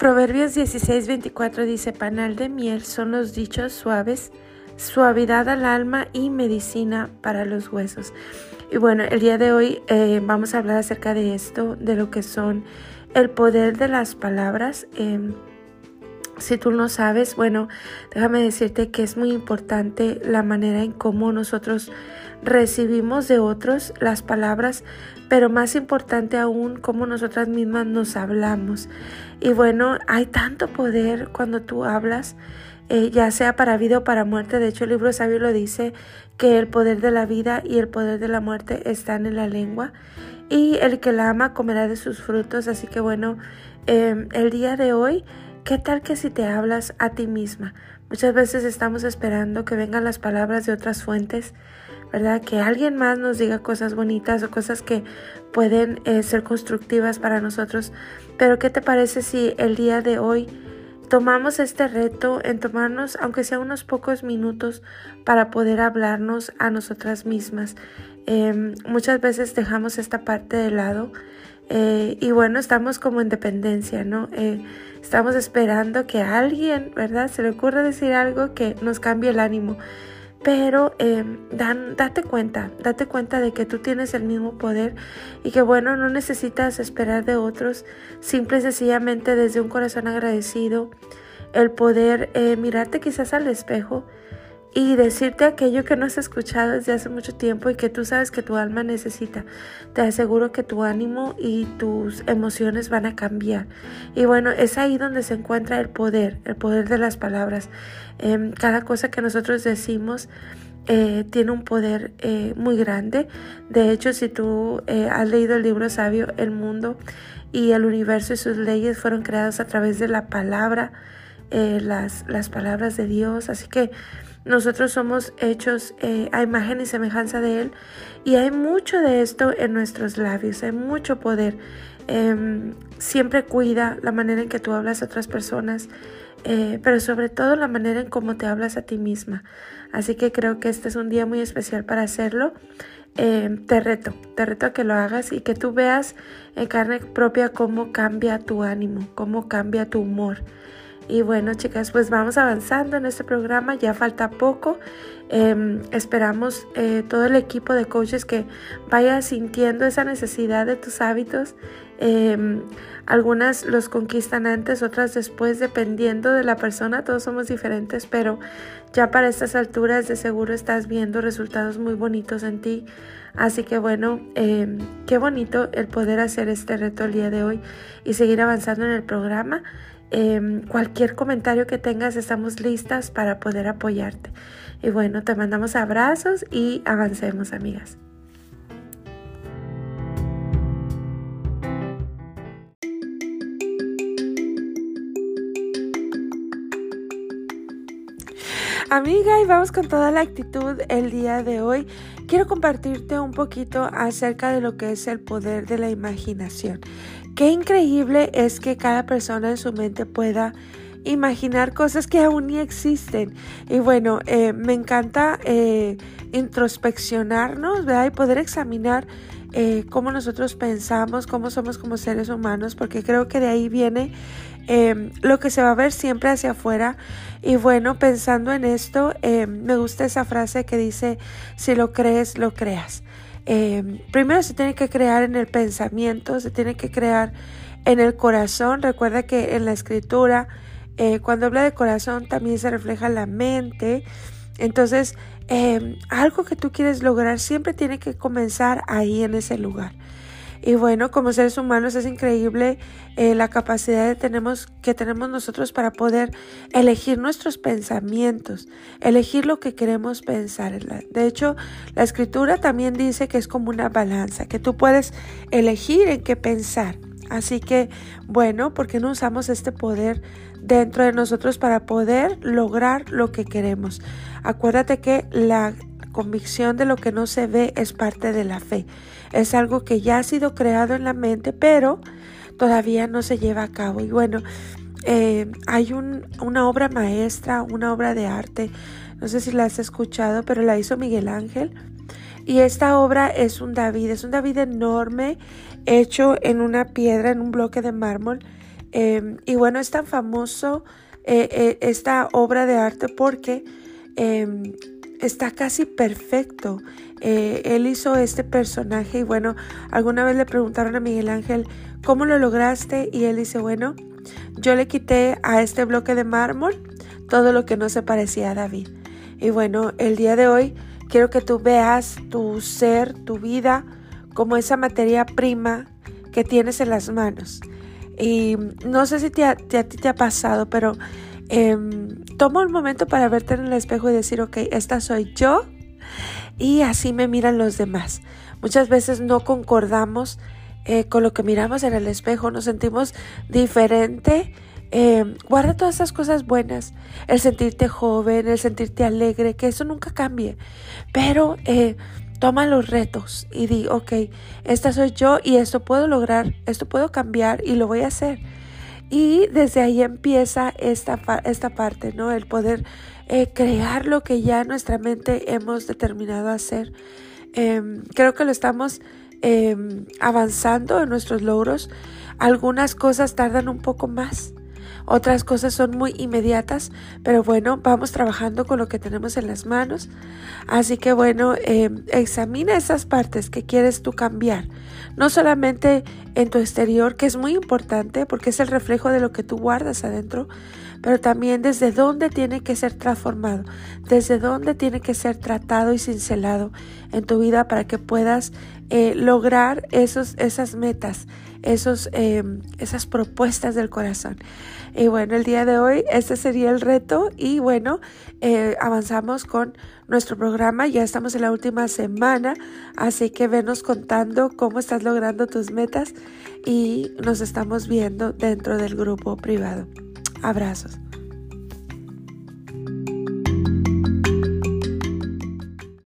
Proverbios 16, 24 dice, panal de miel son los dichos suaves, suavidad al alma y medicina para los huesos. Y bueno, el día de hoy eh, vamos a hablar acerca de esto, de lo que son el poder de las palabras. Em, si tú no sabes, bueno, déjame decirte que es muy importante la manera en cómo nosotros recibimos de otros las palabras, pero más importante aún cómo nosotras mismas nos hablamos. Y bueno, hay tanto poder cuando tú hablas, eh, ya sea para vida o para muerte. De hecho, el libro sabio lo dice que el poder de la vida y el poder de la muerte están en la lengua. Y el que la ama comerá de sus frutos. Así que bueno, em, el día de hoy ¿Qué tal que si te hablas a ti misma? Muchas veces estamos esperando que vengan las palabras de otras fuentes, ¿verdad? Que alguien más nos diga cosas bonitas o cosas que pueden eh, ser constructivas para nosotros. Pero ¿qué te parece si el día de hoy tomamos este reto en tomarnos, aunque sea unos pocos minutos, para poder hablarnos a nosotras mismas? Em, muchas veces dejamos esta parte de lado eh, y bueno, estamos como en dependencia, ¿no? Eh, estamos esperando que alguien, ¿verdad? Se le ocurra decir algo que nos cambie el ánimo. Pero eh, dan, date cuenta, date cuenta de que tú tienes el mismo poder y que bueno, no necesitas esperar de otros, simple y sencillamente desde un corazón agradecido, el poder mirarte quizás al espejo y decirte aquello que no has escuchado desde hace mucho tiempo y que tú sabes que tu alma necesita. Te aseguro que tu ánimo y tus emociones van a cambiar. Y bueno, es ahí donde se encuentra el poder, el poder de las palabras. Em, cada cosa que nosotros decimos eh, tiene un poder eh, muy grande. De hecho, si tú eh, has leído el libro sabio, el mundo y el universo y sus leyes fueron creados a través de la palabra, las, las palabras de Dios. Así que nosotros somos hechos eh, a imagen y semejanza de Él y hay mucho de esto en nuestros labios, hay mucho poder. Em, siempre cuida la manera en que tú hablas a otras personas, eh, pero sobre todo la manera en cómo te hablas a ti misma. Así que creo que este es un día muy especial para hacerlo. Em, te reto, te reto a que lo hagas y que tú veas en carne propia cómo cambia tu ánimo, cómo cambia tu humor. Y bueno, chicas, pues vamos avanzando en este programa, ya falta poco. Em, esperamos eh, todo el equipo de coaches que vaya sintiendo esa necesidad de tus hábitos. Em, algunas los conquistan antes, otras después, dependiendo de la persona. Todos somos diferentes, pero ya para estas alturas de seguro estás viendo resultados muy bonitos en ti. Así que bueno, em, qué bonito el poder hacer este reto el día de hoy y seguir avanzando en el programa. Em, cualquier comentario que tengas, estamos listas para poder apoyarte. Y bueno, te mandamos abrazos y avancemos, amigas. Amiga, y vamos con toda la actitud el día de hoy. Quiero compartirte un poquito acerca de lo que es el poder de la imaginación. Qué increíble es que cada persona en su mente pueda imaginar cosas que aún ni existen. Y bueno, eh, me encanta eh, introspeccionarnos, ¿verdad? Y poder examinar eh, cómo nosotros pensamos, cómo somos como seres humanos, porque creo que de ahí viene lo que se va a ver siempre hacia afuera. Y bueno, pensando en esto, me gusta esa frase que dice, si lo crees, lo creas. Em, primero se tiene que crear en el pensamiento, se tiene que crear en el corazón. Recuerda que en la escritura, eh, cuando habla de corazón, también se refleja la mente. Entonces, em, algo que tú quieres lograr siempre tiene que comenzar ahí en ese lugar. Y bueno, como seres humanos es increíble eh, la capacidad tenemos, que tenemos nosotros para poder elegir nuestros pensamientos, elegir lo que queremos pensar. De hecho, la escritura también dice que es como una balanza, que tú puedes elegir en qué pensar. Así que, bueno, ¿por qué no usamos este poder dentro de nosotros para poder lograr lo que queremos? Acuérdate que la convicción de lo que no se ve es parte de la fe. Es algo que ya ha sido creado en la mente, pero todavía no se lleva a cabo. Y bueno, eh, hay una obra maestra, una obra de arte, no sé si la has escuchado, pero la hizo Miguel Ángel. Y esta obra es un David, es un David enorme, hecho en una piedra, en un bloque de mármol. Em, y bueno, es tan famoso eh, eh, esta obra de arte porque em, está casi perfecto. Eh, él hizo este personaje y bueno, alguna vez le preguntaron a Miguel Ángel, ¿cómo lo lograste? Y él dice, bueno, yo le quité a este bloque de mármol todo lo que no se parecía a David. Y bueno, el día de hoy quiero que tú veas tu ser, tu vida, como esa materia prima que tienes en las manos. Y no sé si te a, ti te ha pasado, pero eh, toma un momento para verte en el espejo y decir, ok, esta soy yo y así me miran los demás. Muchas veces no concordamos eh, con lo que miramos en el espejo, nos sentimos diferente. Eh, guarda todas esas cosas buenas, el sentirte joven, el sentirte alegre, que eso nunca cambie. Pero eh, toma los retos y di, ok, esta soy yo y esto puedo lograr, esto puedo cambiar y lo voy a hacer. Y desde ahí empieza esta, esta parte, ¿no? El poder eh, crear lo que ya nuestra mente hemos determinado hacer. Em, creo que lo estamos em, avanzando en nuestros logros. Algunas cosas tardan un poco más. Otras cosas son muy inmediatas, pero bueno, vamos trabajando con lo que tenemos en las manos. Así que bueno, em, examina esas partes que quieres tú cambiar. No solamente en tu exterior, que es muy importante porque es el reflejo de lo que tú guardas adentro, pero también desde dónde tiene que ser transformado, desde dónde tiene que ser tratado y cincelado en tu vida para que puedas eh, lograr esos, esas metas, esos, em, esas propuestas del corazón. Y bueno, el día de hoy este sería el reto y bueno, eh, avanzamos con nuestro programa. Ya estamos en la última semana, así que venos contando cómo estás logrando tus metas y nos estamos viendo dentro del grupo privado. Abrazos.